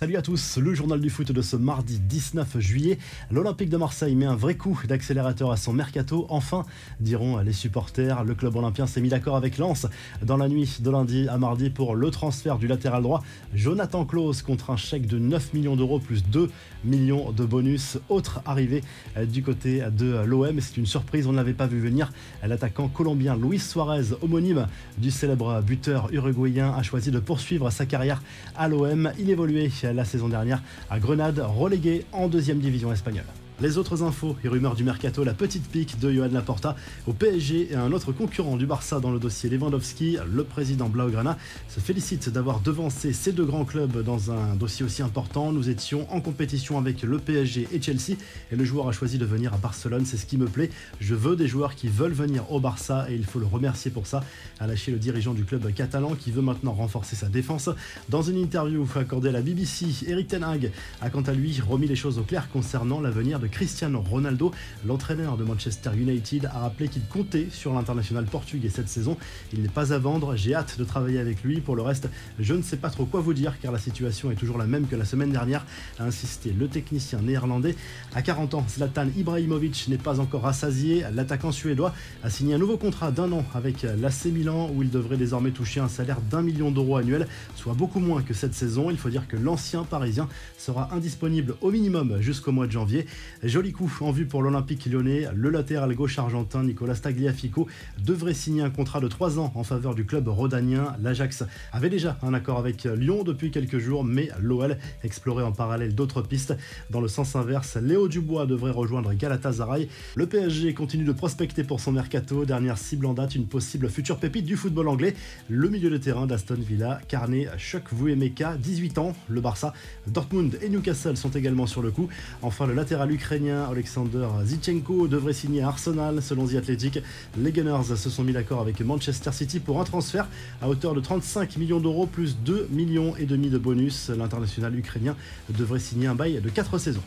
Salut à tous, le journal du foot de ce mardi 19 juillet. L'Olympique de Marseille met un vrai coup d'accélérateur à son mercato. Enfin, diront les supporters, le club olympien s'est mis d'accord avec Lens dans la nuit de lundi à mardi pour le transfert du latéral droit Jonathan Klaus contre un chèque de 9 millions d'euros plus 2 millions de bonus. Autre arrivée du côté de l'OM, c'est une surprise, on ne l'avait pas vu venir. L'attaquant colombien Luis Suarez, homonyme du célèbre buteur uruguayen, a choisi de poursuivre sa carrière à l'OM. Il évoluait la saison dernière à Grenade, relégué en deuxième division espagnole. Les autres infos et rumeurs du mercato, la petite pique de Johan Laporta au PSG et un autre concurrent du Barça dans le dossier Lewandowski, le président Blaugrana, se félicite d'avoir devancé ces deux grands clubs dans un dossier aussi important. Nous étions en compétition avec le PSG et Chelsea et le joueur a choisi de venir à Barcelone, c'est ce qui me plaît. Je veux des joueurs qui veulent venir au Barça et il faut le remercier pour ça, a lâché le dirigeant du club catalan qui veut maintenant renforcer sa défense. Dans une interview accordée à la BBC, Eric Ten Hag a quant à lui remis les choses au clair concernant l'avenir de Cristiano Ronaldo. L'entraîneur de Manchester United a rappelé qu'il comptait sur l'international portugais cette saison. Il n'est pas à vendre, j'ai hâte de travailler avec lui. Pour le reste, je ne sais pas trop quoi vous dire car la situation est toujours la même que la semaine dernière, a insisté le technicien néerlandais. À 40 ans, Zlatan Ibrahimovic n'est pas encore rassasié. L'attaquant suédois a signé un nouveau contrat d'un an avec l'AC Milan où il devrait désormais toucher un salaire d'un million d'euros annuel, soit beaucoup moins que cette saison. Il faut dire que l'ancien parisien sera indisponible au minimum jusqu'au mois de janvier. Joli coup en vue pour l'Olympique lyonnais. Le latéral gauche argentin Nicolas Tagliafico devrait signer un contrat de 3 ans en faveur du club rhodanien. L'Ajax avait déjà un accord avec Lyon depuis quelques jours, mais l'OL explorait en parallèle d'autres pistes. Dans le sens inverse, Léo Dubois devrait rejoindre Galatasaray. Le PSG continue de prospecter pour son mercato. Dernière cible en date, une possible future pépite du football anglais. Le milieu de terrain d'Aston Villa, Carnet Chuck Vuemeka, 18 ans. Le Barça, Dortmund et Newcastle sont également sur le coup. Enfin, le latéral ukrainien Alexander Zichenko devrait signer à Arsenal selon The Athletic. Les Gunners se sont mis d'accord avec Manchester City pour un transfert à hauteur de 35 millions d'euros plus 2 millions et demi de bonus. L'international ukrainien devrait signer un bail de 4 saisons.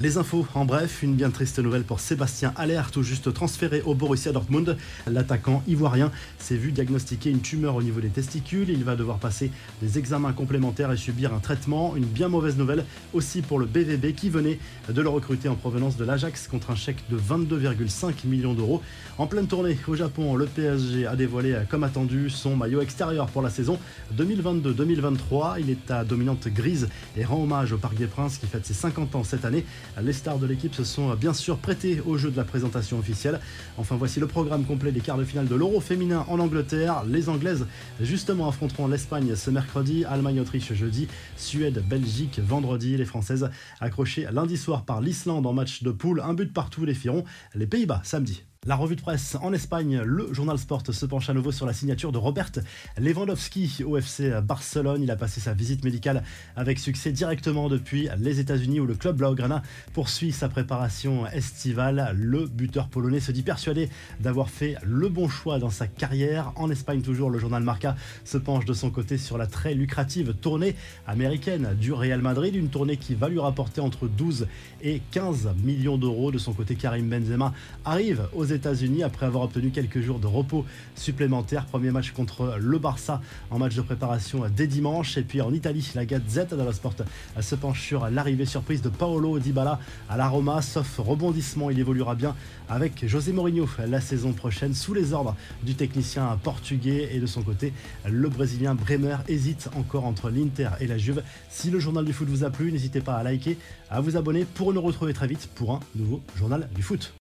Les infos, en bref, une bien triste nouvelle pour Sébastien Aller, tout juste transféré au Borussia Dortmund. L'attaquant ivoirien s'est vu diagnostiquer une tumeur au niveau des testicules. Il va devoir passer des examens complémentaires et subir un traitement. Une bien mauvaise nouvelle aussi pour le BVB qui venait de le recruter en provenance de l'Ajax contre un chèque de 22,5 millions d'euros. En pleine tournée au Japon, le PSG a dévoilé, comme attendu, son maillot extérieur pour la saison 2022-2023. Il est à dominante grise et rend hommage au Parc des Princes qui fête ses 50 ans cette année. Les stars de l'équipe se sont bien sûr prêtés au jeu de la présentation officielle. Enfin, voici le programme complet des quarts de finale de l'Euro féminin en Angleterre. Les Anglaises, justement, affronteront l'Espagne ce mercredi, Allemagne-Autriche jeudi, Suède-Belgique vendredi. Les Françaises accrochées lundi soir par l'Islande en match de poule, un but partout les Firons. Les Pays-Bas samedi. La revue de presse en Espagne, le journal Sport se penche à nouveau sur la signature de Robert Lewandowski au FC Barcelone. Il a passé sa visite médicale avec succès directement depuis les États-Unis où le club Blaugrana poursuit sa préparation estivale. Le buteur polonais se dit persuadé d'avoir fait le bon choix dans sa carrière. En Espagne toujours, le journal Marca se penche de son côté sur la très lucrative tournée américaine du Real Madrid, une tournée qui va lui rapporter entre 12 et 15 millions d'euros. De son côté, Karim Benzema arrive aux États-Unis après avoir obtenu quelques jours de repos supplémentaires. Premier match contre le Barça en match de préparation dès dimanche. Et puis en Italie, la Gazette dello Sport se penche sur l'arrivée surprise de Paolo Dybala à la Roma. Sauf rebondissement, il évoluera bien avec José Mourinho la saison prochaine sous les ordres du technicien portugais. Et de son côté, le Brésilien Bremer hésite encore entre l'Inter et la Juve. Si le journal du foot vous a plu, n'hésitez pas à liker, à vous abonner pour nous retrouver très vite pour un nouveau journal du foot.